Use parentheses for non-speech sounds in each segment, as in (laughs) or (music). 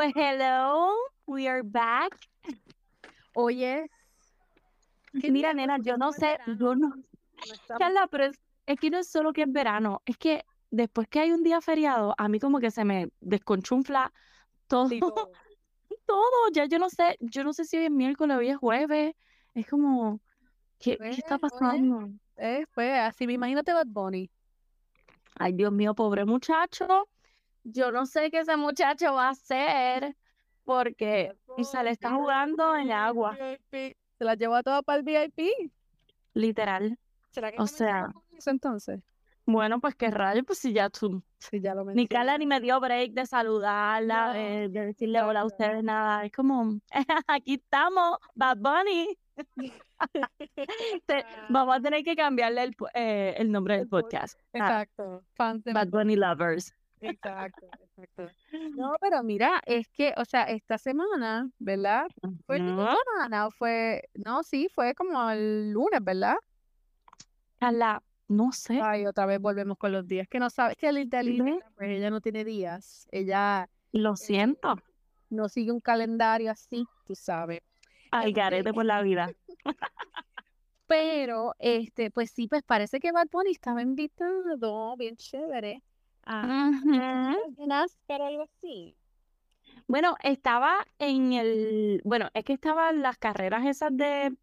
Pues hello, we are back. Oye, Mira, nena, yo no sé, yo no, Carla, pero es, es que no es solo que es verano, es que después que hay un día feriado, a mí como que se me desconchunfla todo, (laughs) todo, ya yo no sé, yo no sé si hoy es miércoles, hoy es jueves, es como, ¿qué, qué está Pues, pasando? Eh, pues así, me imagínate Bad Bunny. Ay, Dios mío, pobre muchacho. Yo no sé qué ese muchacho va a hacer porque se le está jugando en agua. Se la llevó a todas para el VIP. literal. ¿Será que O sea, eso entonces? Bueno, pues qué rayo, pues si ya tú, Sí, ya lo ni Carla ni me dio break de saludarla, No, de, de decirle hola a ustedes, nada. Es como, (laughs) aquí estamos, Bad Bunny. (laughs) Te- vamos a tener que cambiarle el, eh, el nombre del El pod- podcast. Exacto. Bad Bunny Lovers. Exacto, exacto. No, pero mira, es que, o sea, esta semana, ¿verdad? ¿Fue de Ujú. semana o fue? No, sí, fue como el lunes, ¿verdad? Carla, no sé. Ay, otra vez volvemos con los días. Que no sabe, es que Lita ¿Ve? Lita, pues ella no tiene días. Ella Lo eh, siento. no sigue un calendario así, tú sabes. Al Este, garete por la vida. (laughs) pero, este, pues sí, pues parece que Bad Bunny estaba invitado, bien chévere, a o algo así. Bueno, estaba en el, bueno, es que estaban las carreras esas de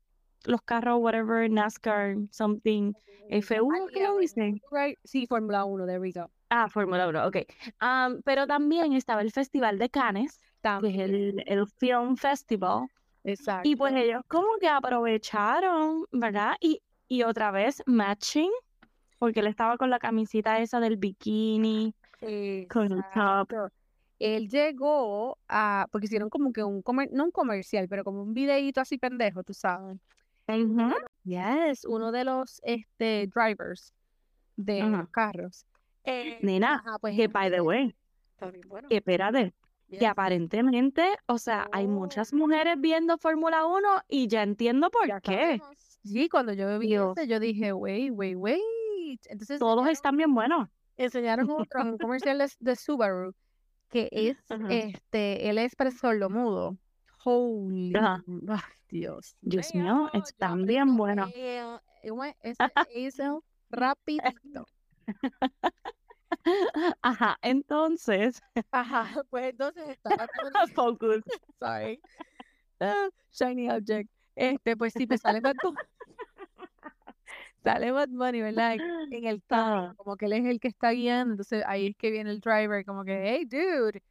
los carros, whatever, NASCAR, something, F1, Ah, ¿qué lo right, dicen? right. Sí, Fórmula 1, there we go. Ah, Fórmula 1, ok. Am, pero también estaba el Festival de Cannes, que es el, el Film Festival, y pues exacto. ellos como que aprovecharon, ¿verdad? Y, y otra vez matching, porque él estaba con la camisita esa del bikini, con el top. Él llegó a, porque hicieron como que un, comer, no un comercial, pero como un videíto así pendejo, tú sabes. Ujú, Yes, uno de los este, drivers de los carros. Eh, Nena, ajá, pues que by the way, bueno. que espérate, que aparentemente, o sea, hay muchas mujeres viendo Fórmula 1 y ya entiendo por ya qué. Sí, cuando yo vi ese, yo dije, wait, wait, Entonces todos están bien buenos. enseñaron (laughs) otro, un comercial de, de Subaru, que es, Ajá, este, él es para sordomudo. Holy, ajá. ay, Dios Dios mío, están bien buenos. ese (laughs) Hazel rapidito. (laughs) Ajá, entonces, Ajá, pues entonces Bunny, focus. sorry, ah, shiny object. Este, pues sí, pues sale Bad Bunny, sale Bad Bunny, ¿verdad? En, el (laughs) carro, como que él es el que está guiando, entonces ahí es que viene el driver, como que, hey, dude,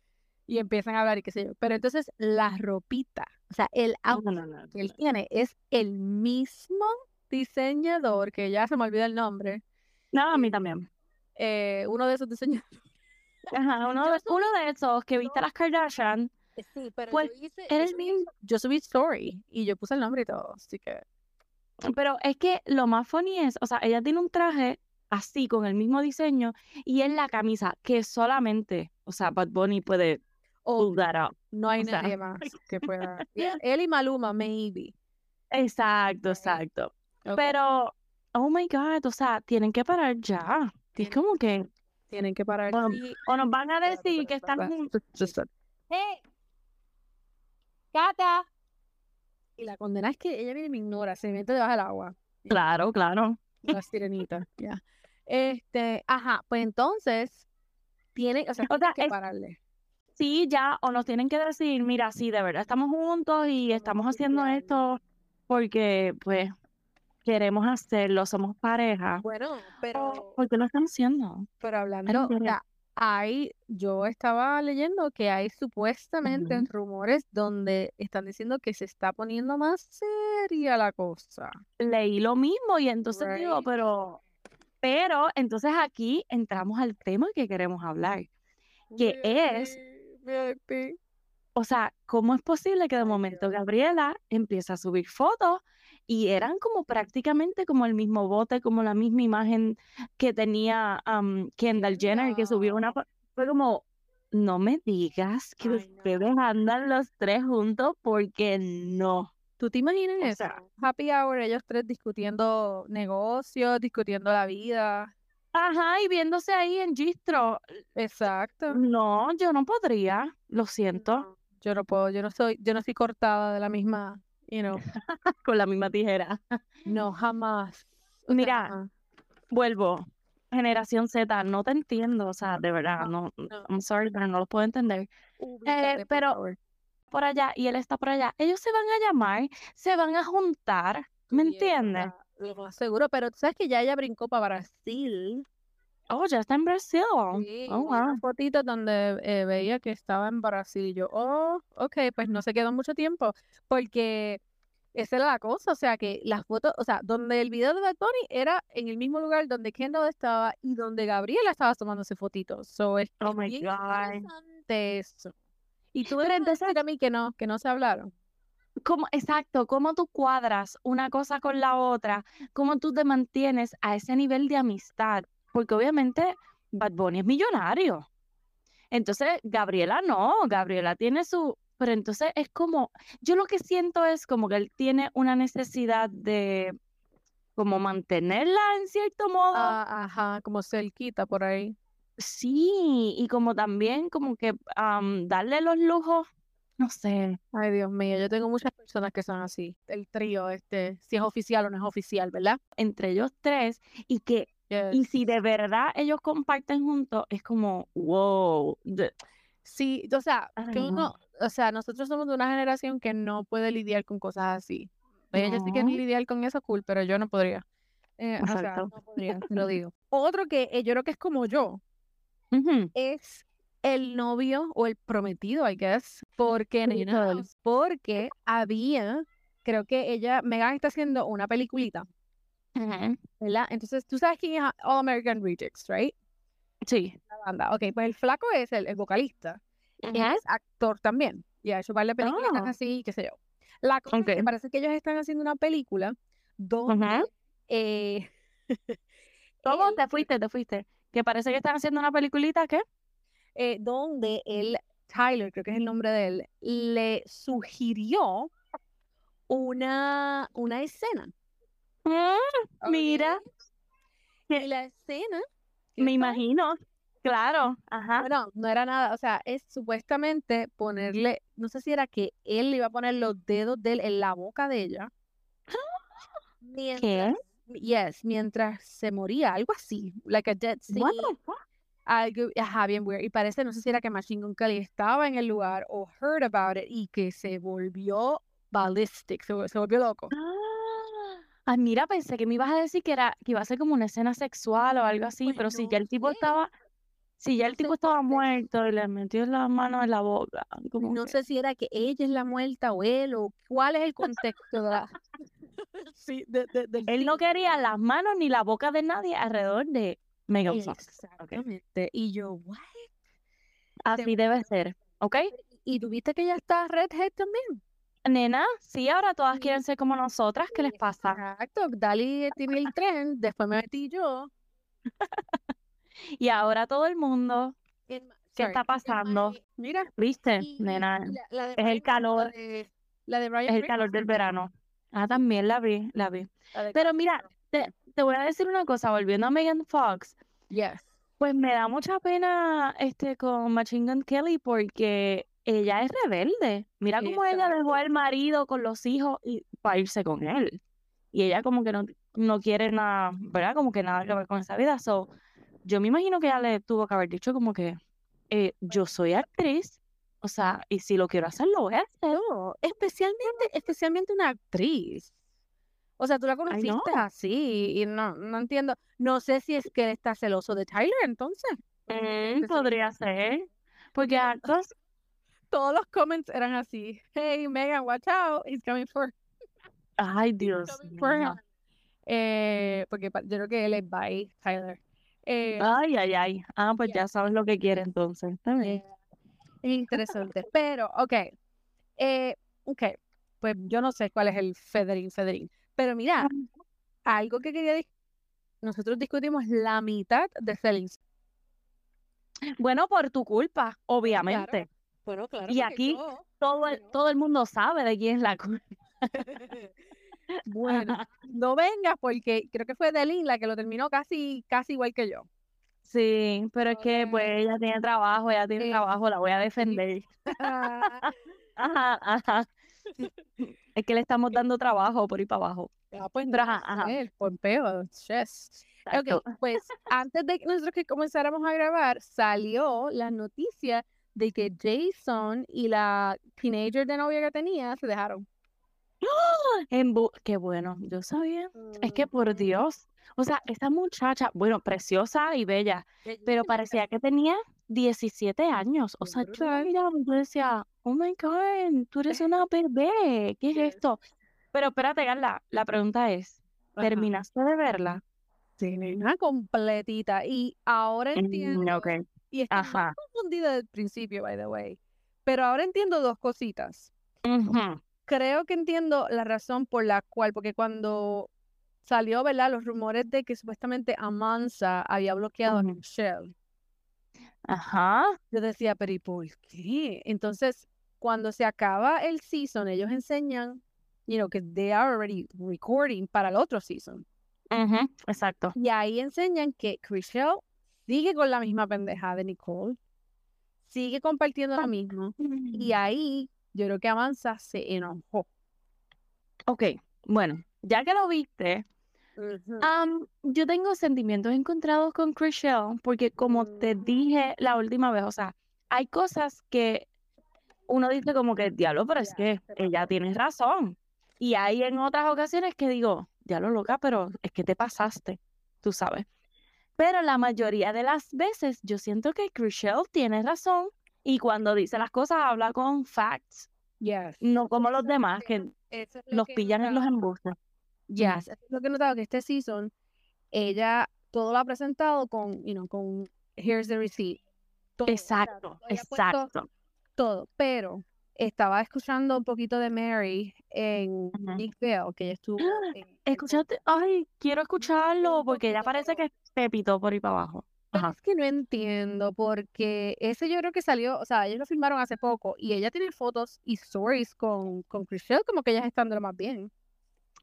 y empiezan a hablar y qué sé yo. Pero entonces la ropita, o sea, el outfit no, no, que él tiene es el mismo diseñador, que ya se me olvida el nombre, No, a mí eh, también. eh, uno de esos diseñadores. Ajá, (laughs) uno de, uno subí, de esos que viste a las Kardashian, eh, sí, pero yo pues hice, era yo el mismo. yo subí story y yo puse el nombre y todo, así que, Pero es que lo más funny es, o sea, ella tiene un traje así, con el mismo diseño, y es la camisa que solamente, o sea, Bad Bunny puede pull that up. no hay O sea, nadie más que pueda. Yeah, (laughs) él y Maluma, maybe. exacto, exacto. Okay. Pero, oh my God, o sea, tienen que parar ya. Es Tienen, como que, tienen que parar. o, Sí, o nos van a decir que están juntos. Hey, Cata. Y la condena es que ella viene y me ignora, se mete debajo del agua. Claro, claro. La sirenita, (laughs) ya. Este, ajá, pues entonces, tiene, o sea, O tienen sea, que es, pararle. sí, ya, o nos tienen que decir, mira, sí, de verdad estamos juntos y estamos haciendo esto porque, pues, queremos hacerlo, somos pareja. Bueno, pero, ¿por qué lo están haciendo? pero hablando, o sea, hay, yo estaba leyendo que hay supuestamente rumores donde están diciendo que se está poniendo más seria la cosa. Leí lo mismo y entonces digo, pero, pero, entonces aquí entramos al tema que queremos hablar, que es, VIP, o sea, ¿cómo es posible que de momento. Gabriela empieza a subir fotos y eran como prácticamente como el mismo bote, como la misma imagen que tenía am, Kendall Jenner, que subió una, fue como, no me digas que Ay, ustedes no. andan los tres juntos porque no. ¿Tú te imaginas O eso? Happy hour, ellos tres discutiendo negocios, discutiendo la vida. Ajá, y viéndose ahí en Gistro. Exacto. No, yo no podría, lo siento. No, yo no puedo, yo no soy, yo no soy cortada de la misma, you know. (laughs) (laughs) Con la misma tijera. No, jamás. (laughs) Mira, jamás. vuelvo. Generación Z, no te entiendo, o sea, de verdad, no, no. I'm sorry, pero no los puedo entender. Ubícate, por pero-. Por allá y él está por allá. Ellos se van a llamar, se van a juntar, ¿me entiendes? Lo más seguro, pero tú sabes que ya ella brincó para Brasil. Oh, ya está en Brasil. Sí, Oh, wow. unas fotitos donde eh, veía que estaba en Brasil y yo, oh, ok, pues no se quedó mucho tiempo, porque esa era la cosa, o sea, que las fotos, o sea, donde el video de Bad Bunny era en el mismo lugar donde Kendall estaba y donde Gabriela estaba tomándose fotitos. So, es, Oh my God. eso. Y tú Pero entonces- a mí que no, que no se hablaron. ¿Cómo, exacto, cómo tú cuadras una cosa con la otra, cómo tú te mantienes a ese nivel de amistad, porque obviamente Bad Bunny es millonario. Entonces, Gabriela no, Gabriela tiene su, pero entonces es como, yo lo que siento es como que él tiene una necesidad de como mantenerla en cierto modo. Ah, ajá, como cerquita por ahí. Sí, y como también como que darle los lujos, no sé. Ay, Dios mío, yo tengo muchas personas que son así. El trío, este, si es oficial o no es oficial, ¿verdad? entre ellos tres y que y si de verdad ellos comparten juntos es como wow Sí, o sea, que no. uno, o sea, nosotros somos de una generación que no puede lidiar con cosas así. Ellos sí quieren No. lidiar con eso, cool, pero yo no podría. Eh, o sea, no podría, lo (laughs) digo. Otro que eh, yo creo que es como yo, Ujú. es el novio o el prometido, I guess, porque, You know. porque había, creo que ella, Megan está haciendo una peliculita, Entonces, tú sabes quién es All American Rejects, right? sí La banda. Ok, pues el flaco es el, el vocalista. y es actor también. Y ha hecho varias películas Ah. así, qué sé yo. La cosa es que parece que ellos están haciendo una película donde eh, (laughs) ¿Cómo te fuiste? Te fuiste. Que parece que están haciendo una peliculita, ¿qué? eh, donde él, Tyler, creo que es el nombre de él, le sugirió una, una escena. Mm, Mira. Y la escena, ¿qué me imagino. Claro, ajá. Bueno, no era nada, o sea, es supuestamente ponerle, no sé si era que él le iba a poner los dedos de él en la boca de ella. Mientras, yes, mientras se moría, algo así, like a dead scene, What the fuck? algo, ajá, bien weird. Y parece, no sé si era que Machine Gun Kelly estaba en el lugar o heard about it y que se volvió ballistic, se, se volvió loco. Ah, Ay, mira, pensé que me ibas a decir que era que iba a ser como una escena sexual o algo así, Pues pero si no ya el tipo sé. estaba, si ya No el sé tipo estaba muerto y le metió la mano en la boca, como No que- sé si era que ella es la muerta o él o cuál es el contexto de la... (laughs) sí, de, de- del Él no quería las manos ni la boca de nadie alrededor de Megan Fox. Ok. Exactamente. Y yo, what? Así debe ser, ¿ok? ¿Y tuviste que ella está redhead también? Nena, sí, ahora todas quieren ser como nosotras, ¿qué les pasa? Exacto, Dali tiene el tren, después me metí yo. (laughs) Y ahora todo el mundo, ¿Qué sorry, está pasando? Mira, ¿viste? y- Nena, la, la es el calor. La de, la de Ryan es el calor del verano. Ah, también la vi, la vi. la Pero mira, te, te voy a decir una cosa, volviendo a Megan Fox, Yes. pues me da mucha pena este con Machine Gun Kelly porque ella es rebelde. Mira cómo ella dejó al marido con los hijos y para irse con él. Y ella como que no, no quiere nada, ¿verdad? Como que nada que ver con esa vida. So, yo me imagino que ella le tuvo que haber dicho como que eh, yo soy actriz, o sea, y si lo quiero hacer, lo voy a hacer. No, especialmente, especialmente una actriz. O sea, tú la conociste así y no, no entiendo. No sé si es que él está celoso de Tyler, entonces. Mm, podría ser. Porque actos, Todos los comments eran así. Hey, Megan, watch out. He's coming for, (laughs) ay Dios for. Eh, porque yo creo que él es by Tyler. Eh, Ay, ay, ay. Ah, pues Yeah. ya sabes lo que quiere entonces. Está bien. eh, es interesante. (laughs) Pero, ok. Eh, ok. Pues yo no sé cuál es el Federín, Federín. Pero mira, algo que quería dis- nosotros discutimos la mitad de Selling. Bueno, por tu culpa, obviamente. Bueno, claro. Y aquí yo- Todo el, yo- todo el mundo sabe de quién es la culpa. (laughs) (laughs) Bueno, (laughs) no vengas porque creo que fue Delin la que lo terminó casi, casi igual que yo. Sí, pero es que pues ella tiene trabajo, ella tiene Sí. trabajo, la voy a defender. Ajá, ajá. Es que le estamos dando trabajo por ir para abajo. Ah, pues Pero ajá, ajá. el Pompeo, yes. Ok, Exacto. pues antes de que nosotros que comenzáramos a grabar, salió la noticia de que Jason y la teenager de novia que tenía se dejaron. En bu- Qué bueno, yo sabía. Es que por Dios, o sea, esta muchacha, bueno, preciosa y bella, pero parecía que tenía 17 años. O sea, yo la decía, oh my God, tú eres (laughs) una bebé, ¿qué es esto? Pero espérate, Carla, la pregunta es, Ajá. ¿terminaste de verla? Sí, nena, completita. Y ahora Mm, entiendo, ok, y ajá. confundida del principio, by the way, pero ahora entiendo dos cositas. Creo que entiendo la razón por la cual, porque cuando salió, ¿verdad? Los rumores de que supuestamente Amansa había bloqueado a. Michelle. Ajá. Yo decía, pero ¿y por qué? Entonces, cuando se acaba el season, ellos enseñan, you know, que they are already recording para el otro season. ujú, Exacto. Y ahí enseñan que Chriselle sigue con la misma pendeja de Nicole, sigue compartiendo lo mismo. Y ahí yo creo que Amansa se enojó. Ok, bueno, ya que lo viste, am, yo tengo sentimientos encontrados con Chriselle, porque como te dije la última vez, o sea, hay cosas que uno dice como que, diablo, pero es Ya, que ella tiene razón. Y hay en otras ocasiones que digo, diablo, loca, pero es que te pasaste, tú sabes. Pero la mayoría de las veces yo siento que Chriselle tiene razón y cuando dice las cosas habla con facts, Yes. no como los demás que Eso es lo los que pillan en los embustes. Yes, eso es lo que he notado que este season ella todo lo ha presentado con, you know, con here's the receipt. Todo, Exacto, todo exacto. todo, pero estaba escuchando un poquito de Mary en. Nick Vale, que ella estuvo en el Escúchate, ay, quiero escucharlo porque ella poquito, parece que se pitó por ahí para abajo. Ajá. es que no entiendo porque ese yo creo que salió, o sea, ellos lo filmaron hace poco y ella tiene fotos y stories con, con Chriselle como que ellas están de lo más bien.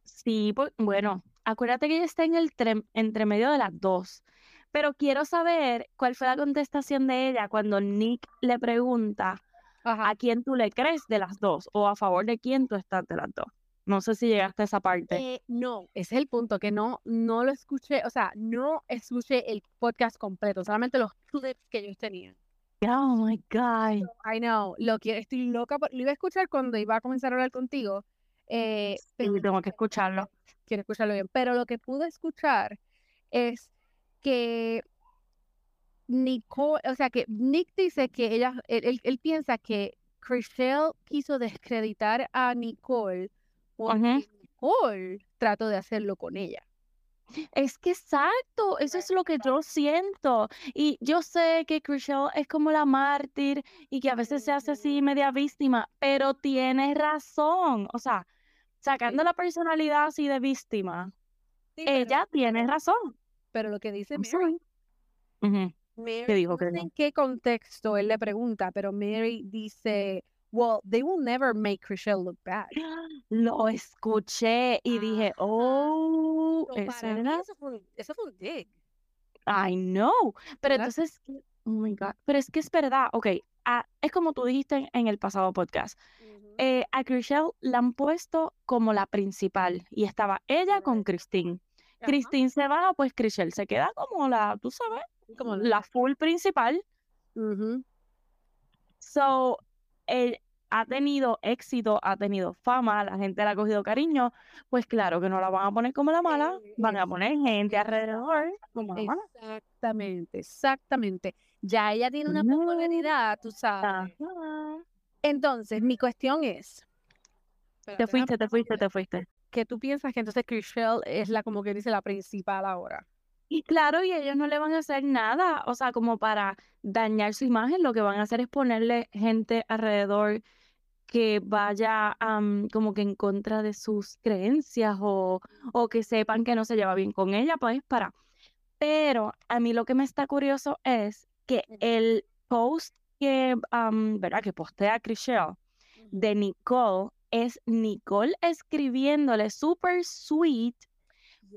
Sí, pues, bueno, acuérdate que ella está en el tre- entre medio de las dos. Pero quiero saber cuál fue la contestación de ella cuando Nick le pregunta Ajá. a quién tú le crees de las dos o a favor de quién tú estás de las dos. No sé si llegaste a esa parte. Eh, no, ese es el punto, que no, no lo escuché, o sea, no escuché el podcast completo, solamente los (laughs) clips que ellos tenían. Oh my God. I know, lo quiero, estoy loca, por- lo iba a escuchar cuando iba a comenzar a hablar contigo, eh, Sí, pero tengo que escucharlo. quiero escucharlo bien, pero lo que pude escuchar es que Nicole, o sea, que Nick dice que ella, él, él- él piensa que Chriselle quiso descreditar a Nicole porque Ujú. Nicole trató de hacerlo con ella. Es que exacto, eso es lo que yo siento. Y yo sé que Chriselle es como la mártir y que a veces se hace así media víctima, pero tiene razón. O sea, sacando la personalidad así de víctima, Sí, pero- ella tiene razón. Pero lo que dice Mary. Mary, ¿Qué dijo? no ¿Qué sé dijo? en qué contexto él le pregunta, pero Mary dice, well, they will never make Chriselle look bad. (gasps) Lo escuché y dije, oh, So, eso era. fue, un- eso fue un dig. I know. Pero ¿verdad? entonces, oh my God. Pero es que es verdad. Ok, ah, es como tú dijiste en, en el pasado podcast. eh, a Chriselle la han puesto como la principal y estaba ella con Christine. Christine se va, pues Chriselle se queda como la, tú sabes, Como la full principal. Ujú. So, él ha tenido éxito, ha tenido fama, la gente le ha cogido cariño, pues claro que no la van a poner como la mala, van a poner gente alrededor como la mala. Exactamente, exactamente. Ya ella tiene una No. popularidad, tú sabes. Ajá. Entonces, mi cuestión es, Te fuiste, te fuiste, te fuiste. Que tú piensas que entonces Chriselle es la, como que dice, la principal ahora. Y claro, y ellos no le van a hacer nada, o sea, como para dañar su imagen, lo que van a hacer es ponerle gente alrededor que vaya como que en contra de sus creencias o, o que sepan que no se lleva bien con ella, pues para. Pero a mí lo que me está curioso es que el post que, am, ¿verdad? Que postea Chriselle de Nicole es Nicole escribiéndole super sweet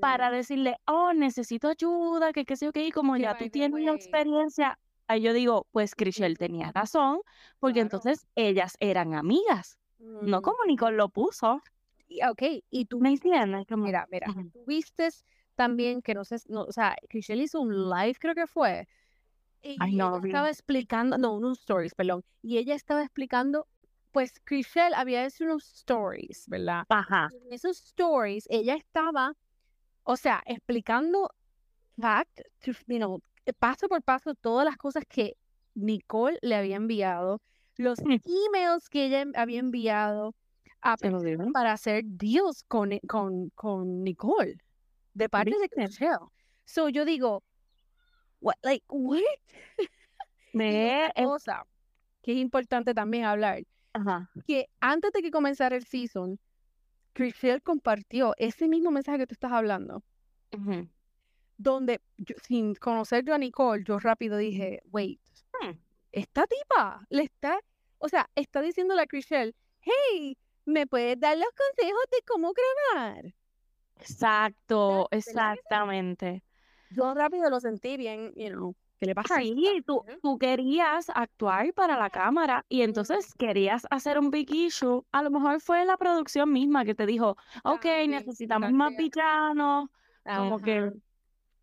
para decirle, oh, necesito ayuda, que qué sé yo qué, y como Que ya tú tienes una way- experiencia, ahí yo digo, pues Chriselle tenía razón, porque Claro. entonces ellas eran amigas, no como Nicole lo puso, y- Ok, y tú ¿me entiendes? Como, Mira, mira, tú vistes también que no sé, no, o sea, Chriselle hizo un live, creo que fue. Y Ay, no, estaba explicando, no, unos stories, perdón. Y ella estaba explicando, pues Chriselle había hecho unos stories, ¿verdad? Ajá, en esos stories, ella estaba, o sea, explicando fact, to- you know, paso por paso todas las cosas que Nicole le había enviado, los Mm. emails que ella había enviado a para hacer deals con, con, con Nicole de parte de. Chriselle. So yo digo, what, like, what? (laughs) Me, otra cosa que es importante también hablar, ajá, que antes de que comenzara el season, Chriselle compartió ese mismo mensaje que tú estás hablando, donde yo- sin conocer yo a Nicole, yo rápido dije, wait, Hmm. esta tipa le está, o sea, está diciéndole a Chriselle, hey, ¿me puedes dar los consejos de cómo grabar? Exacto, exactamente. Yo rápido lo sentí bien, you know, ¿qué le pasa a esta? Sí, tú, tú querías actuar para la cámara y entonces querías hacer un big issue. A lo mejor fue la producción misma que te dijo, ok, necesitamos más villanos, como que,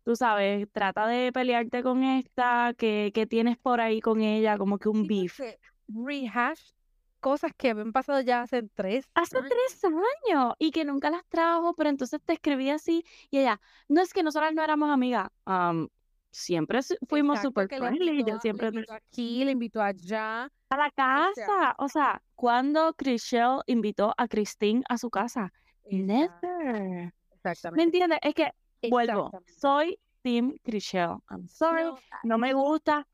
tú sabes, trata de pelearte con esta, que, que tienes por ahí con ella, como que un beef. rehash cosas que habían pasado ya hace tres Hace años. tres años y que nunca las trajo, pero entonces te escribí así y ella, no es que nosotras no éramos amigas, am, siempre fuimos le friendly, siempre le invitó aquí, le invitó allá. a la casa, o sea, cuando Chriselle invitó a Christine a su casa, exacto, never, ¿me exactamente. entiendes? Es que vuelvo, soy Team Chriselle, I'm sorry, No, no me gusta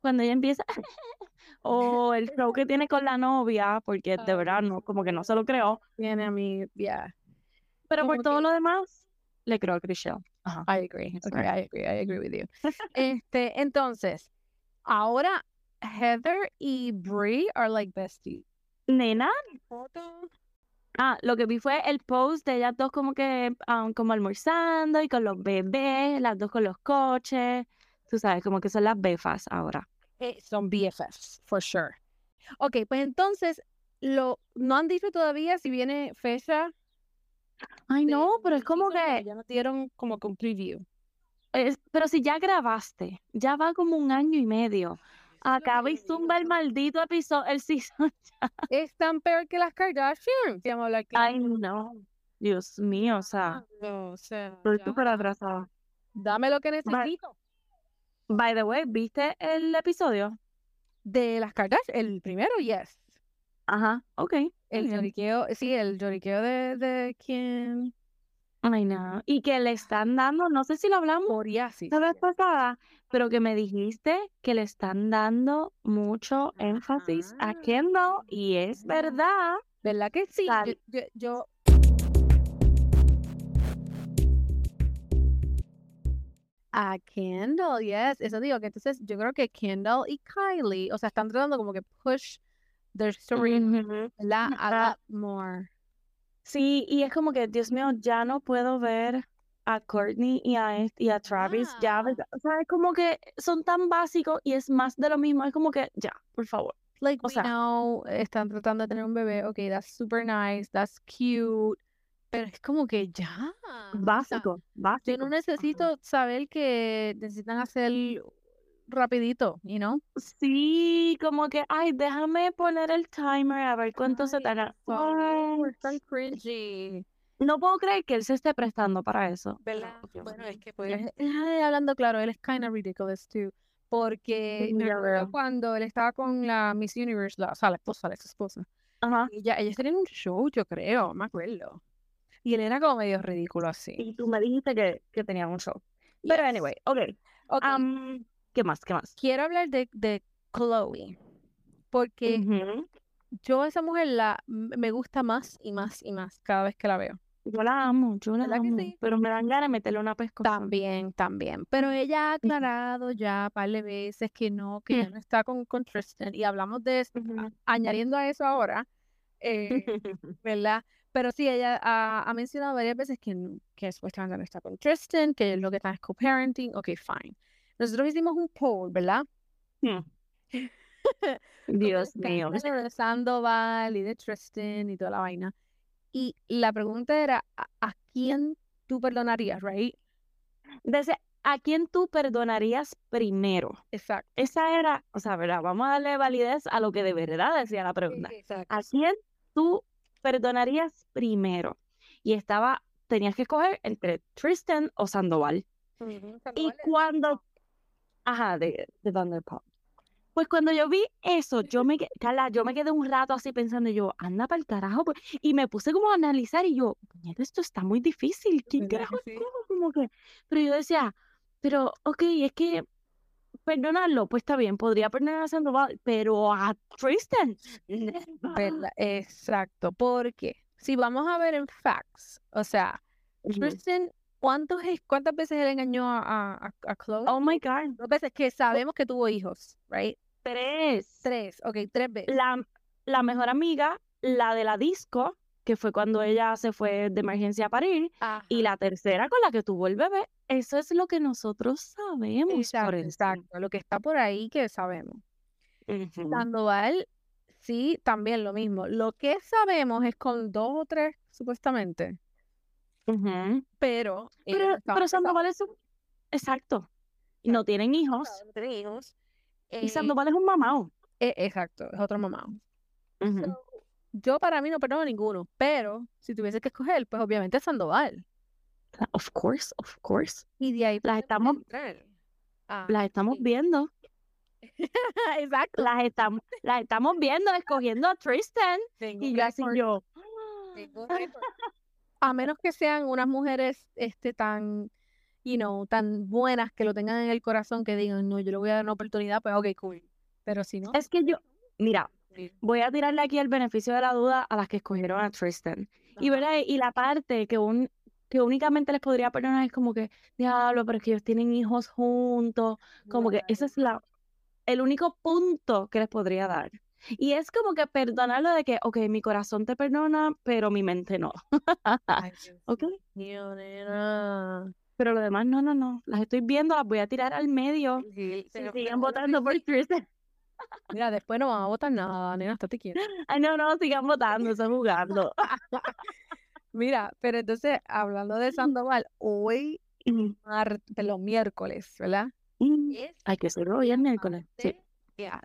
cuando ella empieza (laughs) o el show que tiene con la novia, porque de verdad no, como que no se lo creo, Viene a mí, yeah. pero por todo que- lo demás le creo a Chriselle. Ajá. I agree. Okay. I agree. I agree with you. (laughs) Este, entonces, ahora Heather y Brie are like besties. Nena, ah, lo que vi fue el post de ellas dos como que ah, como almorzando y con los bebés, las dos con los coches, tú sabes, como que son las befas ahora. Eh, son BFFs, for sure. Ok, pues entonces, lo, no han dicho todavía si viene fecha. Ay, no, pero es como que, Ya nos dieron como que un preview. es- pero si ya grabaste, ya va como un año y medio. Acaba y zumba el maldito episodio, el season. (laughs) Es tan peor que las Kardashian. Ay, no. Dios mío, o sea, No, o sea, estoy ya. súper atrasada. Dame lo que necesito. By the way, ¿viste el episodio? De las Kardashian, el primero, yes. Ajá, ok. El bien. lloriqueo, sí, el lloriqueo de, de quién. Ay, no. Y que le están dando, no sé si lo hablamos Moriasis. la vez pasada, pero que me dijiste que le están dando mucho énfasis a Ajá. Kendall y es Ajá. verdad. ¿Verdad que sí? Yo, yo- A Kendall, yes. Eso digo que entonces yo creo que Kendall y Kylie, o sea, están tratando como que push their story, Ujú. ¿verdad? A Ah. lot more. Sí, y es como que, Dios mío, ya no puedo ver a Courtney y a, y a Travis, ya, Ah. ¿verdad? o sea, es como que son tan básicos y es más de lo mismo, es como que, ya, por favor. Like, O we sea- know, están tratando de tener un bebé, ok, that's super nice, that's cute, pero es como que ya. o sea, Básico, Yo básico. no necesito saber que necesitan hacer rapidito, you know? Sí, como que, ay, déjame poner el timer a ver cuánto se tarda. Ay, tan cringy. no puedo creer que él se esté prestando para eso. ¿Verdad? Oh, Bueno, es que pues, ay, hablando claro, él es kind of ridiculous too. Porque recuerdo veo. cuando él estaba con la Miss Universe, la, o sea, la esposa, la ex esposa. Ajá. Ella, ellos tenían un show, yo creo, me acuerdo. Y él era como medio ridículo así. Y tú me dijiste que, que tenían un show. Pero Yes. anyway, ok. Ok, am, ¿qué más? ¿Qué más? quiero hablar de, de Chloe. Porque Ujú. yo a esa mujer la, me gusta más y más y más cada vez que la veo. Yo la amo, yo la ¿Verdad que amo. sí? Pero me dan ganas de meterle una pescosa. También, también. Pero ella ha aclarado ya un par de veces que no, que ya (laughs) no está con, con Tristan. Y hablamos de eso. Ujú. Añadiendo a eso ahora, eh, (laughs) ¿verdad? Pero sí, ella ha, ha mencionado varias veces que, que supuestamente no está con Tristan, que lo que está es co-parenting. Ok, fine. Nosotros hicimos un poll, ¿verdad? (laughs) Hmm. Dios mío. de Sandoval y de Tristan y toda la vaina. Y la pregunta era, ¿a, a quién tú perdonarías, right? Dice, ¿a quién tú perdonarías primero? Exacto. Esa era, o sea, ¿verdad? Vamos a darle validez a lo que de verdad decía la pregunta. Exacto. ¿A quién tú perdonarías primero? Y estaba, tenías que escoger entre Tristan o Sandoval. Y Sandoval es- cuando, ajá, de, de Vanderpump. Pues cuando yo vi eso, yo me, Carla, yo me quedé un rato así pensando, yo, anda para el carajo, pues, y me puse como a analizar y yo, esto está muy difícil, ¿quién ¿Verdad carajo sí? Como que, pero yo decía, pero, ok, es que perdonarlo, pues está bien, podría perdonar a Sandoval, pero a Tristan, (laughs) ¿Verdad? Exacto, porque si vamos a ver en facts, o sea. Tristan, ¿cuántos, ¿cuántas veces él engañó a, a, a- Chloe? Oh my God, Dos veces que sabemos que tuvo hijos, right? tres. Tres, ok, tres veces. La, la mejor amiga, la de la disco, que fue cuando ella se fue de emergencia a parir, Ajá. y la tercera con la que tuvo el bebé. Eso es lo que nosotros sabemos Exacto, por exacto, lo que está por ahí que sabemos. Sandoval, sí, también lo mismo. Lo que sabemos es con dos o tres, supuestamente, Ujú. pero ellos Pero, pero Sandoval es un... Exacto. Y no tienen hijos. no tienen hijos. Y Eh, Sandoval es un mamado. e- exacto, es otro. So, yo para mí no perdono a ninguno, pero si tuviese que escoger, pues obviamente Sandoval. Of course, of course. Y de ahí Las podemos estamos. Ah, las estamos sí. viendo. (laughs) Exacto. Las estamos, las estamos viendo, escogiendo a Tristan. Tengo Y yo así yo. tengo récord. A menos que sean unas mujeres este tan, you know, tan buenas que lo tengan en el corazón que digan, no, yo le voy a dar una oportunidad, pues ok, cool. Pero si no, Es que yo, mira, voy a tirarle aquí el beneficio de la duda a las que escogieron a Tristan. Y. ¿verdad? y la parte que, un, que únicamente les podría perdonar es como que, diablo, pero es que ellos tienen hijos juntos. Como que ese es la, el único punto que les podría dar. Y es como que perdonarlo de que, ok, mi corazón te perdona, pero mi mente no. (laughs) ¿Ok? Pero lo demás, no, no, no. Las estoy viendo, las voy a tirar al medio. Sí, Si pero- siguen pero votando por (laughs) Tristan. (laughs) Mira, después no van a votar nada, nena, estate quieta. Ay, no, no, sigan votando, están jugando. Mira, pero entonces, hablando de Sandoval, hoy, Mm, mar- perdón, miércoles, ¿verdad? mm. Hay que hacerlo hoy el miércoles. Sí.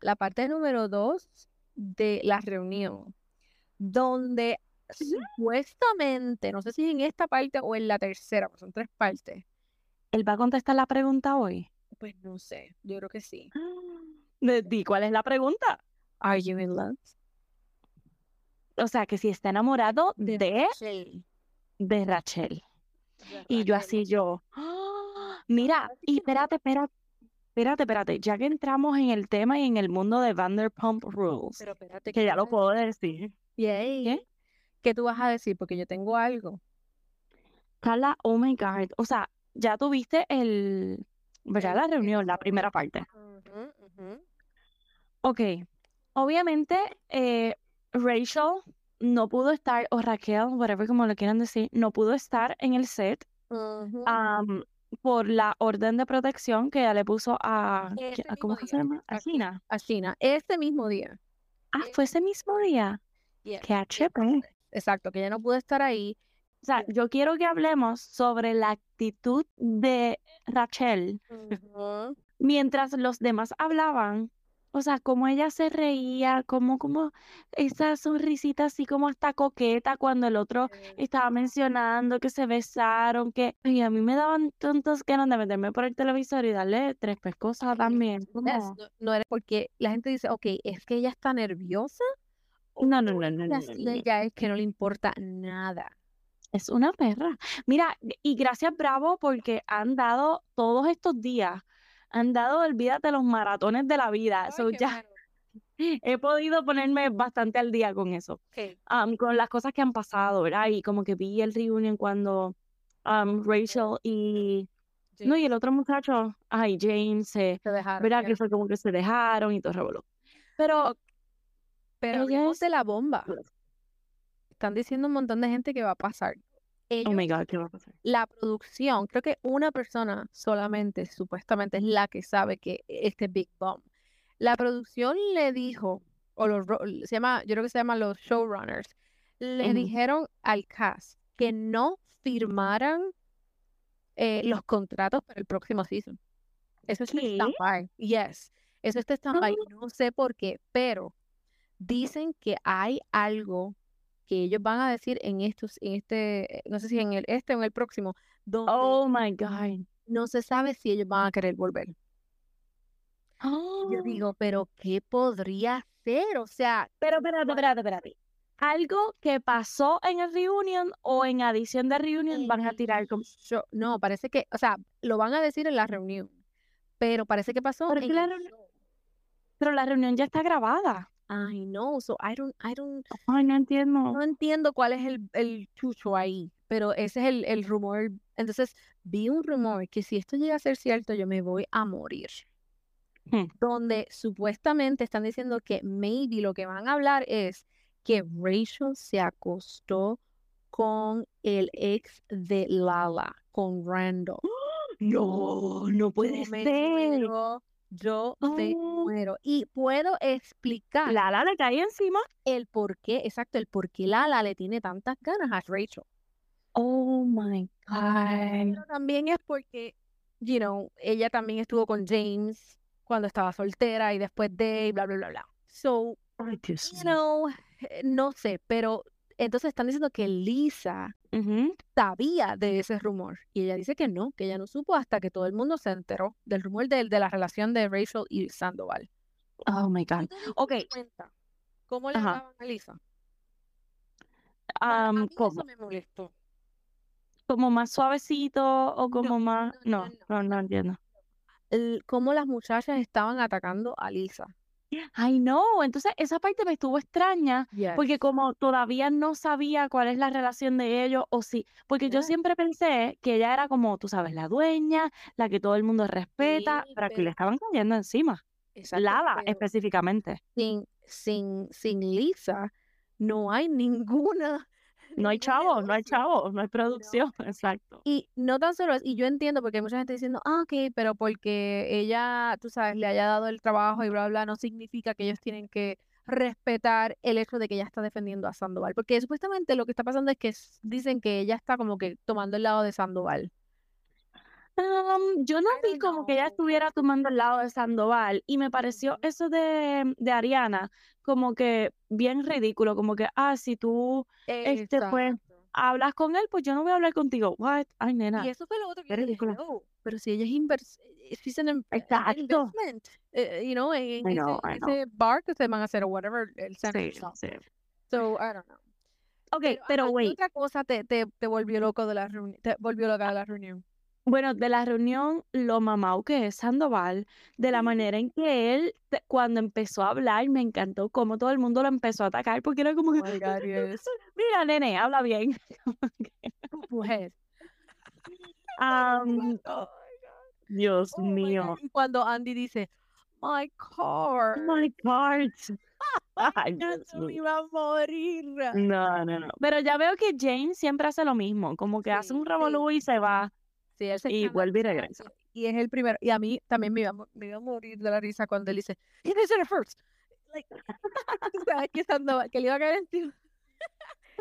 la parte número dos de la reunión, donde supuestamente, no sé si es en esta parte o en la tercera, pues son tres partes. ¿Él va a contestar la pregunta hoy? Pues no sé, yo creo que sí. (gasps) De- di, ¿Cuál es la pregunta? Are you in love? O sea, que si está enamorado de, de Rachel. Y yo así, yo, (gasps) "Ah, mira, y espérate, espérate, espérate, espérate, ya que entramos en el tema y en el mundo de Vanderpump Rules, Pero espérate, que ya ¿qué lo puedo decir. Yay. ¿Qué? ¿Qué tú vas a decir? Porque yo tengo algo. Carla, oh my God, o sea, ya tuviste el, ¿verdad? La reunión, la primera parte. Ok, obviamente eh, Rachel no pudo estar, o Raquel, whatever como lo quieran decir, no pudo estar en el set por la orden de protección que ella le puso a, Ese ¿a- ¿cómo se llama? A. Gina. A China, ese mismo día. Ah, fue ese mismo día. Yeah. Qué HP. Exacto, que ella no pudo estar ahí. O sea, yo quiero que hablemos sobre la actitud de Rachel mientras los demás hablaban. O sea, cómo ella se reía, cómo, como esa sonrisita así como hasta coqueta cuando el otro estaba mencionando que se besaron, que y a mí me daban tantas ganas de meterme por el televisor y darle tres pescosas también. No, no era porque la gente dice, ok, es que ella está nerviosa. No, no, no, no, no, no. ella es que no le importa nada. Es una perra. Mira, y gracias Bravo porque han dado todos estos días, han dado, olvídate, los maratones de la vida. Ay, So, ya bueno. (laughs) he podido ponerme bastante al día con eso, con las cosas que han pasado, ¿verdad? Y como que vi el reunion cuando am, Rachel y, no, y el otro muchacho, ay, James, se, Se dejaron. ¿verdad? Que fue como que se dejaron y todo revoló. Pero Pero ella es- de la bomba. están diciendo un montón de gente que va a pasar. Oh my God, ¿qué va a pasar? la producción, creo que una persona solamente, supuestamente, es la que sabe que este Big Bomb. La producción le dijo, o los, se llama, yo creo que se llama los showrunners, le dijeron al cast que no firmaran eh, los contratos para el próximo season. Eso ¿Qué? stand-by. Yes. Eso está en stand-by. Ah. No sé por qué, pero dicen que hay algo que ellos van a decir en estos, en este, eh, no sé si en el este o en el próximo, donde Oh my God. no se sabe si ellos van a querer volver. Yo digo, pero ¿qué podría ser? O sea, Pero espérate, espérate, espérate. ¿Algo que pasó en el reunion o en adición de reunion van a tirar como... yo, no, parece que, o sea, lo van a decir en la reunión, pero parece que pasó Pero en la el reunión-. Pero la reunión ya está grabada. I know, so I don't, I don't, Ay, no entiendo. no entiendo cuál es el, el chucho ahí, pero ese es el, el rumor. Entonces, vi un rumor que si esto llega a ser cierto, yo me voy a morir. Hmm. Donde supuestamente están diciendo que maybe lo que van a hablar es que Rachel se acostó con el ex de Lala, con Randall. (gasps) No, no puede ser. muero, yo Oh. muero. Y puedo explicar Lala le cae encima. el por qué, exacto, el por qué Lala le tiene tantas ganas a Rachel. Oh my God. Pero también es porque, you know, ella también estuvo con James cuando estaba soltera y después de y bla, bla, bla, bla. So, you know, eh, no sé, pero entonces están diciendo que Lisa sabía de ese rumor y ella dice que no, que ella no supo hasta que todo el mundo se enteró del rumor de, de la relación de Rachel y Sandoval. Oh my God. ¿Tú te diste Ok. ¿Cómo le a Lisa? Para- a Am, mí eso ¿cómo? me molestó. ¿Como más suavecito o como más...? no, No, no, no, no entiendo. Cómo las muchachas estaban atacando a Lisa. Ay, no. Entonces, esa parte me estuvo extraña porque como todavía no sabía cuál es la relación de ellos o sí, porque yo Yeah. siempre pensé que ella era como, tú sabes, la dueña, la que todo el mundo respeta, Sí, pero aquí pero- le estaban cayendo encima. Exacto, Lala pero específicamente. sin, sin, sin Lisa no hay ninguna, No hay chavos, no hay chavos, no hay producción, (laughs) exacto. Y no tan solo eso, y yo entiendo porque hay mucha gente diciendo, ah, ok, pero porque ella, tú sabes, le haya dado el trabajo y bla, bla, no significa que ellos tienen que respetar el hecho de que ella está defendiendo a Sandoval. Porque supuestamente lo que está pasando es que dicen que ella está como que tomando el lado de Sandoval. Yo no vi como que ella estuviera tomando el lado de Sandoval y me pareció eso de, de Ariana como que bien ridículo, como que, ah, si tú este, pues, hablas con él, pues yo no voy a hablar contigo. What? Ay, nena, Y eso fue lo otro que yo dije, ridículo. "Hello, pero si ella es invers an in- an Exacto. investment, eh, you know, en, en I ese, know, know. ese bar que se van a hacer o whatever, el Sí, sí. So, I don't know. Ok, Pero, pero ajá, ¿qué wait. otra cosa te, te, te volvió loco de la reunión? Te volvió loca de la reunión. Bueno, de la reunión, lo mamau que es Sandoval, de la manera en que él, te- cuando empezó a hablar, me encantó cómo todo el mundo lo empezó a atacar, porque era como Oh que, my God, yes. (laughs) mira, nene, habla bien. (laughs) Mujer. (laughs) Am, Oh Dios my God. mío. Y cuando Andy dice, my car. Oh my God. Ay, Ya Dios se me mío. iba a morir. No, no, no. Pero ya veo que James siempre hace lo mismo, como que hace Sí, un sí. revolú y se va Sí, él se y vuelve y regresa. Y es el primero. Y a mí también me iba, me iba a morir de la risa cuando él dice, "He did it first. Like, (laughs) que, Sandoval- que le iba a caer encima.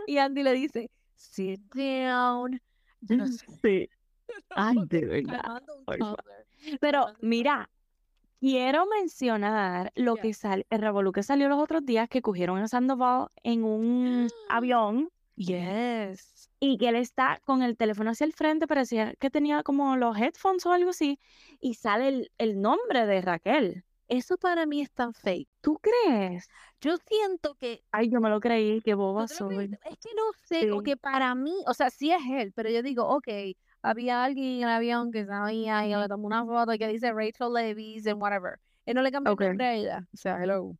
Y Andy le dice, sit down. Yo no sé. (laughs) Sí. (laughs) Ay, de verdad. Pero mira, quiero mencionar lo que sal, el revolú que salió los otros días que cogieron a Sandoval en un (gasps) avión Yes. y que él está con el teléfono hacia el frente, parecía que tenía como los headphones o algo así, y sale el, el nombre de Raquel. Eso para mí es tan fake. ¿Tú crees? Yo siento que Ay, yo me lo creí, qué ¿Tú boba soy. Es que no sé, o Sí. que para mí, o sea, sí es él, pero yo digo, ok, había alguien en el avión que sabía y le tomó una foto que dice Rachel Levis and whatever. Él no le cambió el nombre a ella. O sea, hello.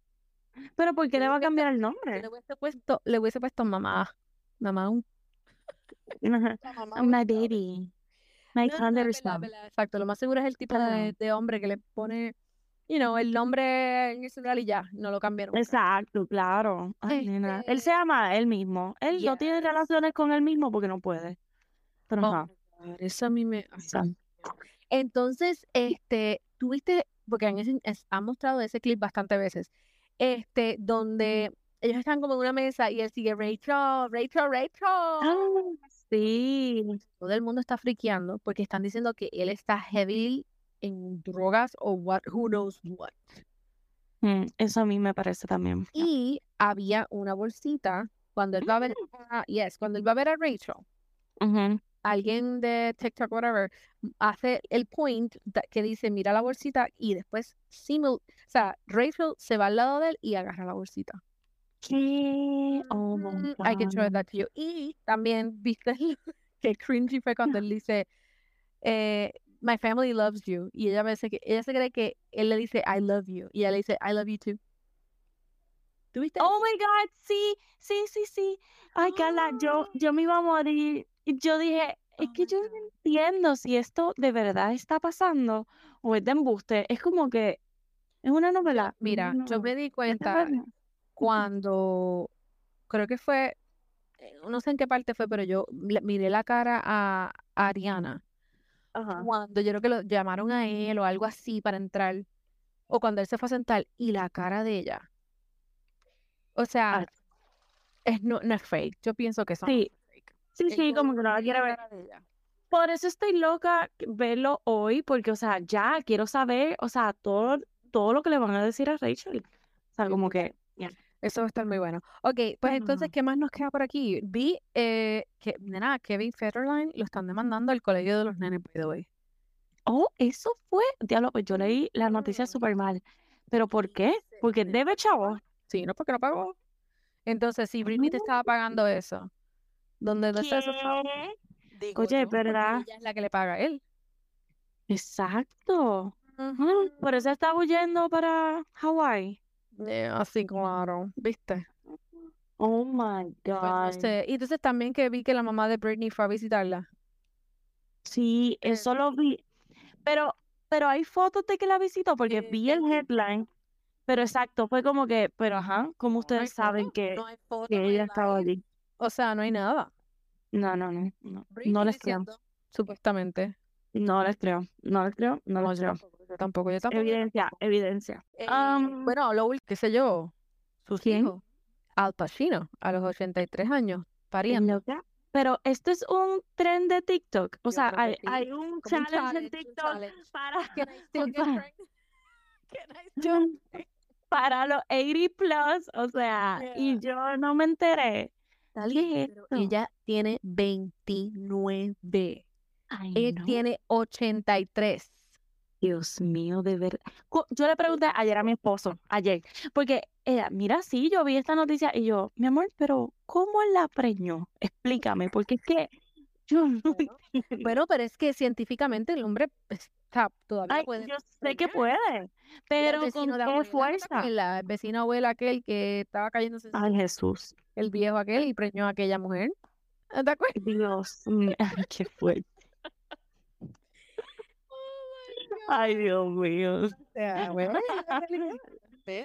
Pero ¿por qué le va a cambiar el nombre? Le hubiese puesto, le hubiese puesto mamá. Mamá, un, Ajá. la mamá my González. baby. My No, no, no, exacto. Lo más seguro es el tipo de, de hombre que le pone you know, el nombre en el celular y ya, no lo cambiaron. Exacto, claro. Ay, nena. Él se Este, ama a él mismo. Él no tiene relaciones con él mismo porque no puede. Pero Oh God, eso a mí me... Entonces, este, tuviste, porque han, han mostrado ese clip bastantes veces, este, donde ellos están como en una mesa y él sigue Rachel, Rachel, Rachel. Ah, sí. Todo el mundo está friqueando porque están diciendo que él está heavy en drogas o what, who knows what. Mm, Eso a mí me parece también. Y había una bolsita cuando él va a ver, a- yes, cuando él va a ver a Rachel. Alguien de TikTok, whatever, hace el point que dice, mira la bolsita y después, simul o sea, Rachel se va al lado de él y agarra la bolsita. ¿Qué? Oh my Mm, I can show God. that to you. Y también, viste (laughs) que cringy fue cuando él dice, eh, my family loves you. Y ella, me dice que, ella se cree que él le dice, I love you. Y ella le dice, I love you too. ¿Tuviste? Oh my God, sí, sí, sí, sí. Ay, Carla, yo, yo me iba a morir. Yo dije, es Oh que yo no God. entiendo si esto de verdad está pasando o es de embuste. Es como que es una novela. mira, No, yo me di cuenta. Cuando creo que fue, eh, no sé en qué parte fue, pero yo le- miré la cara a, a Ariana Ajá. cuando yo creo que lo llamaron a él o algo así para entrar, o cuando él se fue a sentar y la cara de ella. O Ah, sea, es, no, no es fake. Yo pienso que eso no sí, es fake. sí, sí, como que no la quiero ver. de ella. Por eso estoy loca verlo hoy, porque, o sea, ya quiero saber, o sea, todo, todo lo que le van a decir a Rachel. O sea, como que, ya. Eso va a estar muy bueno. Ok, pues entonces. ¿qué más nos queda por aquí? Vi eh, que, nena, Kevin Federline lo están demandando al colegio de los nenes, by the way. Oh, eso fue, diablo, pues yo leí la noticia súper mal. ¿Pero por qué? Porque de- debe, chavo. Sí, no porque no pagó. Entonces, si Britney te estaba pagando eso, ¿dónde no está? ¿Qué? Digo Oye, porque ¿verdad? ella es la que le paga a él. Exacto. Ah, Por eso está huyendo para Hawái. Eh, así, claro, ¿viste? Oh my Pues no God. sé. Y entonces también que vi que la mamá de Britney fue a visitarla. Sí, Eh, eso lo vi. Pero, pero hay fotos de que la visitó porque Eh, vi el headline. Pero exacto, fue como que, pero ajá, ¿cómo No, no hay ustedes saben foto, que, no foto, que ella estaba allí? O sea, no hay nada. No, no, no, no, no les creo. supuestamente. No les creo, no les creo, no les creo. Tampoco, yo tampoco, yo tampoco, yo Evidencia, evidencia. Eh, Am, bueno, lo último, qué sé yo, sus ¿quién? hijos, Al Pacino, a los 83 años, pariendo. Pero esto es un tren de TikTok. O Yo sea, hay, sí. hay un challenge en TikTok challenge. para, los 80 plus. O sea, y yo no me enteré. ¿Qué es ella tiene 29. Ay, Él no. tiene 83. Dios mío, de verdad. Yo le pregunté ayer a mi esposo, ayer, porque ella, mira, sí, yo vi esta noticia y yo, mi amor, pero ¿cómo la preñó? Explícame, porque es que yo no (laughs) Bueno, pero es que científicamente el hombre pues, está, todavía Ay, puede yo sé que puede, pero ¿con qué abuela, ¿no te fuerza? El vecino abuela aquel que estaba cayéndose Ay, Jesús, el viejo aquel y preñó a aquella mujer. ¿No ¿Te acuerdas? Dios (laughs) qué fuerte. Oh Ay, Dios mío. O sea, bueno, (laughs)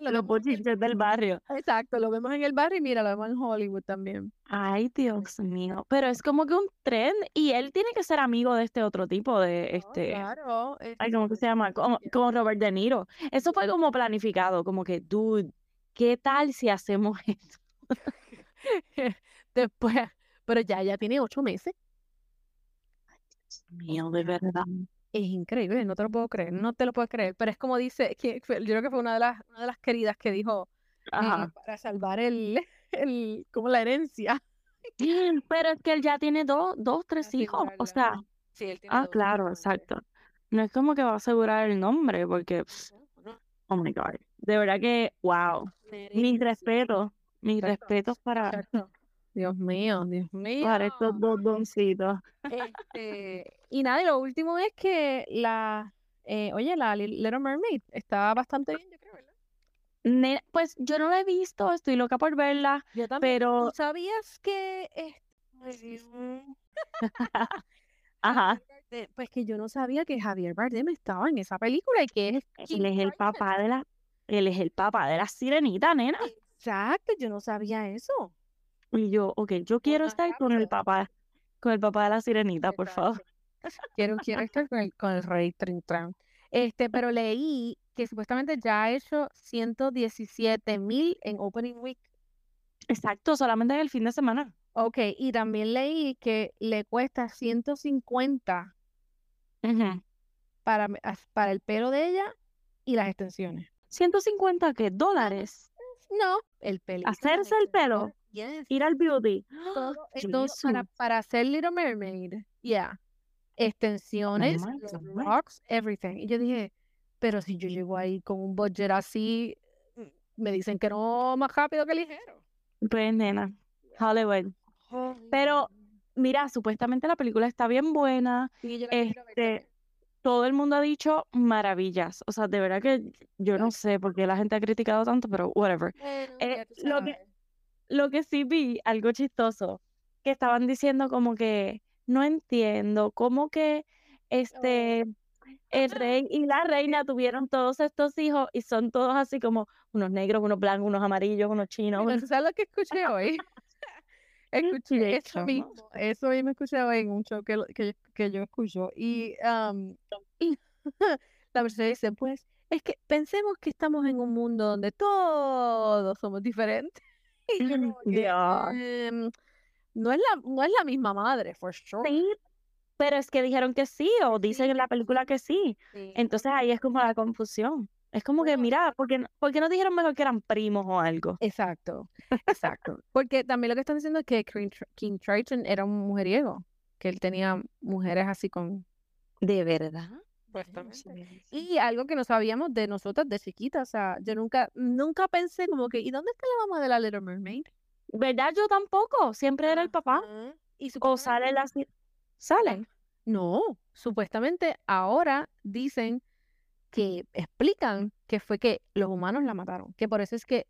Lo Los bochinches del barrio. exacto, lo vemos en el barrio y mira, lo vemos en Hollywood también. Ay, Dios mío. Pero es como que un tren y él tiene que ser amigo de este otro tipo de No, este. claro. Ay, ¿cómo que se llama? Como, como Robert De Niro. Eso fue como planificado, como que, dude, ¿qué tal si hacemos (laughs) esto? (laughs) Después, pero ya, ya tiene ocho meses. Dios mío, de verdad. Es increíble, no te lo puedo creer, no te lo puedo creer. Pero es como dice, que yo creo que fue una de las, una de las queridas que dijo Ajá. para salvar el, (laughs) el, como la herencia. (gasps) Pero es que él ya tiene dos, dos, tres hijos. O sea, Sí, él tiene ah, dos, claro, exacto. No es como que va a asegurar el nombre, porque, oh my God. De verdad que, wow. Mis respetos, mis respetos para, exacto. Dios mío, Dios mío. para estos dos doncitos. Este, y nada, y lo último es que la, eh, oye, la Li- Little Mermaid está bastante bien, yo creo, ¿verdad? Ne- Pues yo no la he visto, estoy loca por verla, Yo también. pero, ¿Tú sabías que este, (laughs) (laughs) ajá, pues que yo no sabía que Javier Bardem estaba en esa película y que es Él es el papá de la, él es el papá de la sirenita, nena. Exacto, yo no sabía eso. Y yo, ok, yo quiero estar con el papá, con el papá de la sirenita, por favor. Quiero, quiero estar con el, con el rey Trintran. Este, pero leí que supuestamente ya ha hecho 117 mil en Opening Week. Exacto, solamente en el fin de semana. Ok, y también leí que le cuesta 150 Ujú. para, para el pelo de ella y las extensiones. 150 qué dólares. No, el pelo. Hacerse el pelo, Yes. ir al beauty. Todo, (gasps) todo para, para hacer Little Mermaid. Yeah. Extensiones, rocks, everything. Y yo dije, pero si yo llego ahí con un budget así, mm, me dicen que no más rápido que ligero. Pues, nena, Hollywood. Pero, mira, supuestamente la película está bien buena. Sí, yo la Este. Todo el mundo ha dicho maravillas. O sea, de verdad que yo no sé por qué la gente ha criticado tanto, pero whatever. Bueno, eh, lo que-. Lo que sí vi, algo chistoso, que estaban diciendo como que no entiendo cómo que este el rey y la reina tuvieron todos estos hijos y son todos así como unos negros, unos blancos, unos amarillos, unos chinos. Unos- ¿tú ¿Sabes lo que escuché hoy? Escuché eso mismo, eso mismo escuché hoy en un show que, que, que yo escucho. Y, y (laughs) la persona dice, pues, es que pensemos que estamos en un mundo donde todos somos diferentes. (laughs) Y yo como que, Dios. em, no es la, no es la misma madre, for sure. Sí, pero es que dijeron que sí, o dicen en la película que sí. Sí. Entonces ahí es como la confusión. Es como que, mira, ¿por qué, por qué no dijeron mejor que eran primos o algo? Exacto, (laughs) exacto. Porque también lo que están diciendo es que King, Tr- King Triton era un mujeriego, que él tenía mujeres así con... ¿De verdad? Supuestamente. Y algo que no sabíamos de nosotras de chiquitas, o sea, yo nunca, nunca pensé como que, ¿y dónde está la mamá de la Little Mermaid? ¿Verdad? Yo tampoco. Siempre era el papá. Y O sale la... ¿Sale? No, supuestamente ahora dicen que explican que fue que los humanos la mataron, que por eso es que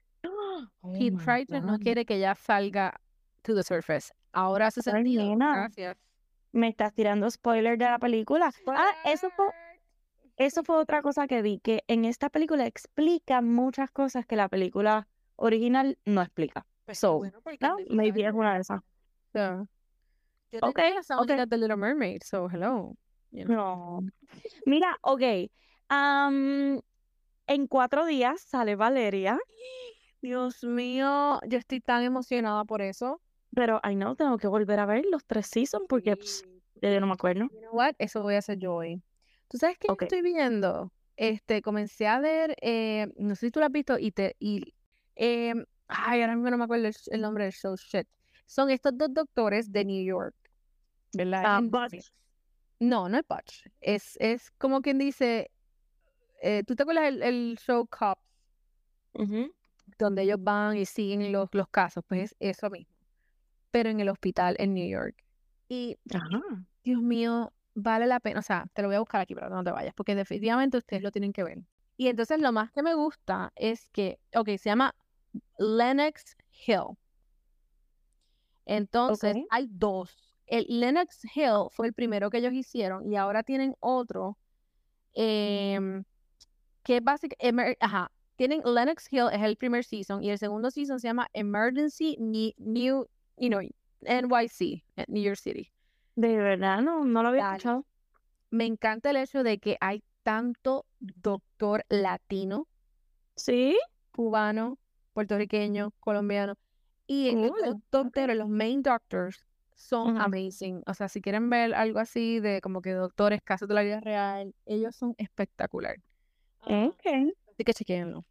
Oh King my Triton no quiere que ella salga to the surface. Ahora hace sentido. nena. Gracias. Me estás tirando spoiler de la película. Ah, eso fue, eso fue otra cosa que vi, que en esta película explica muchas cosas que la película original no explica. Pues, So, bueno, ¿no? de Maybe es una de esas. sea, yo Ok, tenía las ok. sábanas de Little Mermaid, so hello. you know. No. Mira, ok. Am, en cuatro días sale Valeria, Dios mío, yo estoy tan emocionada por eso. pero I know, tengo que volver a ver los tres seasons porque pss, ya yo no me acuerdo. You know what? Eso voy a hacer yo hoy. ¿Tú sabes qué Ok. estoy viendo? Este, comencé a ver, eh, no sé si tú lo has visto, y te, y, em, ay, ahora mismo no me acuerdo el, el nombre del show, shit. Son estos dos doctores de New York, ¿verdad? Ah. No, no es Butch. Es, es como quien dice, eh, ¿tú te acuerdas el, el show Cops? Donde ellos van y siguen los, los casos, pues es eso mismo, pero en el hospital en New York. Y Ajá. Dios mío, vale la pena, o sea, te lo voy a buscar aquí para que no te vayas, porque definitivamente ustedes lo tienen que ver. Y entonces lo más que me gusta es que, ok, se llama Lennox Hill. Entonces, hay dos. El Lennox Hill fue el primero que ellos hicieron y ahora tienen otro em, que básicamente, ajá, tienen Lennox Hill es el primer season y el segundo season se llama Emergency Ni- New, you know, NYC, en New York City. De verdad, no, no lo había Dale. escuchado. Me encanta el hecho de que hay tanto doctor latino, Sí, cubano, puertorriqueño, colombiano. Y en Cool, los doctores, los main doctors, son Ujú. amazing. O sea, si quieren ver algo así de como que doctores, casos de la vida real, ellos son espectacular. Ok. Así que chequéenlo.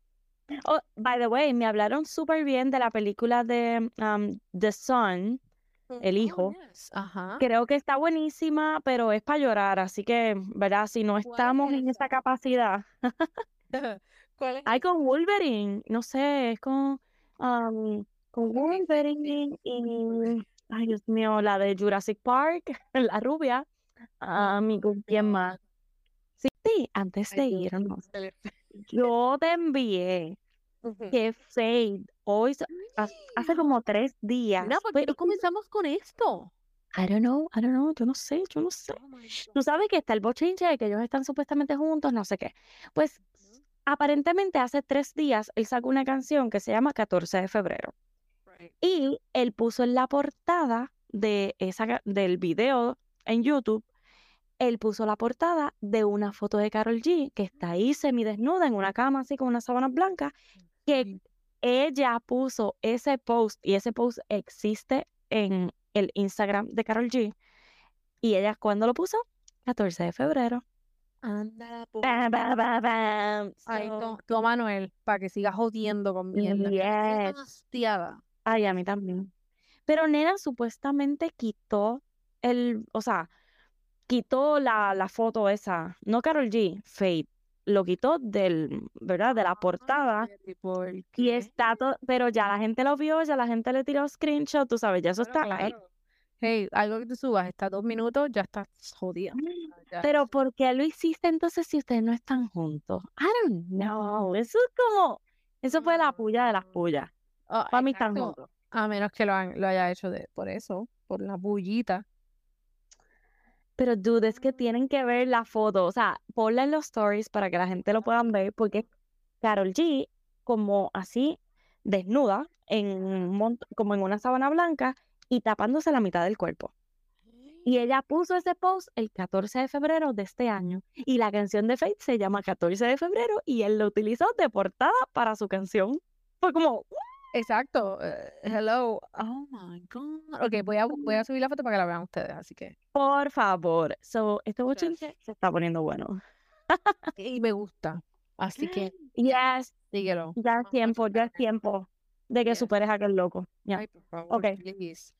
Oh, by the way, me hablaron súper bien de la película de um, The Son. El hijo. Ajá. Creo que está buenísima, pero es para llorar, así que, ¿verdad? Si no ¿Cuál es estamos en esa? capacidad. (laughs) ¿Cuál es? Hay con Wolverine, no sé, es con, um, con. Wolverine y, ay Dios mío, la de Jurassic Park, (laughs) la rubia. Ah, ¿con quién más? Sí, antes de Ay, irnos, (laughs) yo te envié que Fade hoy, hace como tres días, Mira, ¿por qué fue- no comenzamos con esto? I don't know, I don't know, yo no sé, yo no sé. Oh Tú sabes que está el bochinche de que ellos están supuestamente juntos, no sé qué. Pues aparentemente hace tres días él sacó una canción que se llama 14 de febrero. Right. Y él puso en la portada de esa, del video en YouTube, él puso la portada de una foto de Carol G, que está ahí semidesnuda en una cama así con unas sábanas blancas, que ella puso ese post y ese post existe en el Instagram de Carol G. Y ella, ¿cuándo lo puso? 14 de febrero. Anda, bam. Ay, So, to- toma Noel, para que siga jodiendo con mierda. yes. Ay, a mí también. Pero Nena supuestamente quitó el, o sea, quitó la, la foto esa, no Carol G, Faith, lo quitó del, ¿verdad? De la portada Ay, ¿por y está todo, pero ya la gente lo vio, ya la gente le tiró screenshot, tú sabes, ya eso está ahí. Hey, algo que tú subas está dos minutos, ya estás jodida. (gasps) Ya Pero ¿por qué lo hiciste entonces si ustedes no están juntos? I don't know, eso es como, eso fue la puya de las puyas. Ah, Para mí están juntos. A menos que lo, han- lo haya hecho de, por eso, por la bullita. Pero, dude, es que tienen que ver la foto. O sea, ponla en los stories para que la gente lo puedan ver, porque Carol G, como así, desnuda, en un como en una sábana blanca y tapándose la mitad del cuerpo. Y ella puso ese post el 14 de febrero de este año. Y la canción de Faith se llama 14 de febrero y él lo utilizó de portada para su canción. Fue como, Exacto. eh, hello. Oh my God. Ok, voy a, voy a subir la foto para que la vean ustedes, así que. por favor. So, este bochinche se está poniendo bueno. Y me gusta. Así que (gasps) Yes, síguelo. ya es tiempo, ya es tiempo de que Yes. superes a aquel loco. Ya. Ok. please.